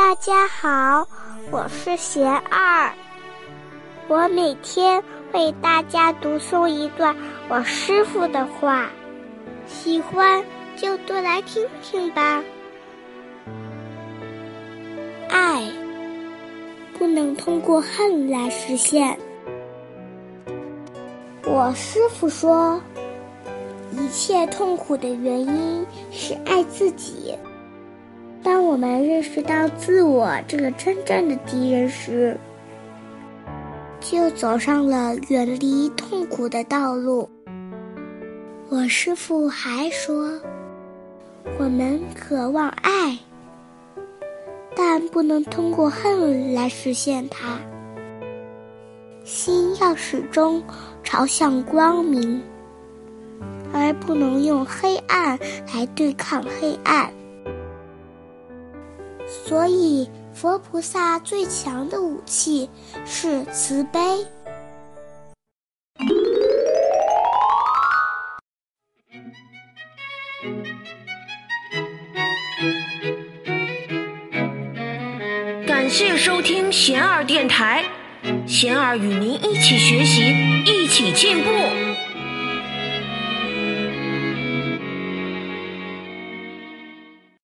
大家好，我是贤二，我每天为大家读诵一段我师傅的话，喜欢就多来听听吧。爱不能通过恨来实现。我师傅说，一切痛苦的原因是爱自己。当我们认识到自我这个真正的敌人时，就走上了远离痛苦的道路。我师父还说，我们渴望爱，但不能通过恨来实现它。心要始终朝向光明，而不能用黑暗来对抗黑暗。所以，佛菩萨最强的武器是慈悲。感谢收听贤儿电台，贤儿与您一起学习，一起进步。